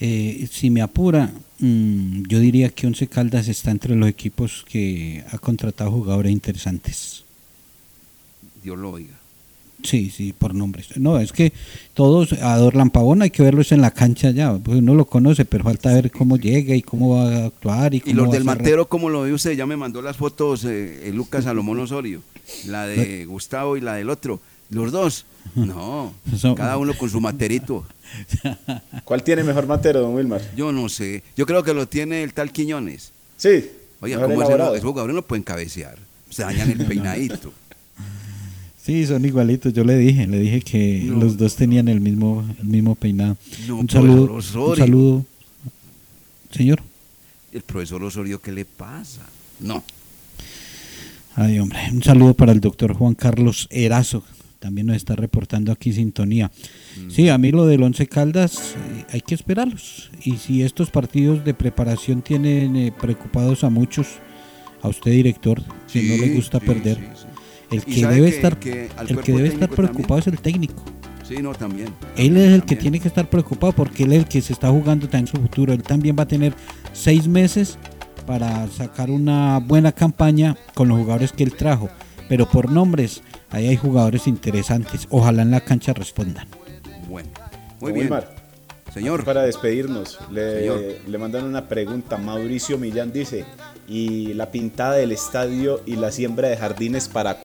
Eh, si me apura, mm, yo diría que Once Caldas está entre los equipos que ha contratado jugadores interesantes. Dios lo oiga. Sí, sí, por nombres. No, es que todos, a Dorlan Pavón hay que verlos en la cancha ya, pues uno lo conoce, pero falta ver cómo llega y cómo va a actuar. Y, Y cómo los va a del. Matero, como lo ve usted, ya me mandó las fotos eh, eh, Lucas Salomón Osorio, la de Gustavo y la del otro. Los dos, no, cada uno con su materito. *laughs* ¿Cuál tiene mejor matero, don Wilmar? Yo no sé, yo creo que lo tiene el tal Quiñones. Sí. Oiga, ¿cómo no, esos *laughs* jugadores no pueden cabecear? Se dañan el peinadito. Sí, son igualitos, yo le dije, le dije que No. los dos tenían el mismo, el mismo peinado. No, un saludo, un saludo, señor. El profesor Osorio, ¿qué le pasa? No. Ay, hombre, un saludo para el doctor Juan Carlos Erazo, también nos está reportando aquí sintonía. Mm. Sí, a mí lo del Once Caldas eh, hay que esperarlos. Y si estos partidos de preparación tienen eh, preocupados a muchos, a usted director, que no le gusta sí, perder, sí, sí. El que debe que- estar, que el que debe estar preocupado es el técnico. Sí, no, también. Él es el que tiene que estar preocupado porque él es el que se está jugando también su futuro. Él también va a tener seis meses para sacar una buena campaña con los jugadores que él trajo. Pero por nombres, ahí hay jugadores interesantes. Ojalá en la cancha respondan. Bueno, muy bien. Wilmar, Señor. Para despedirnos, le, Señor. le mandan una pregunta. Mauricio Millán dice, ¿y la pintada del estadio y la siembra de jardines para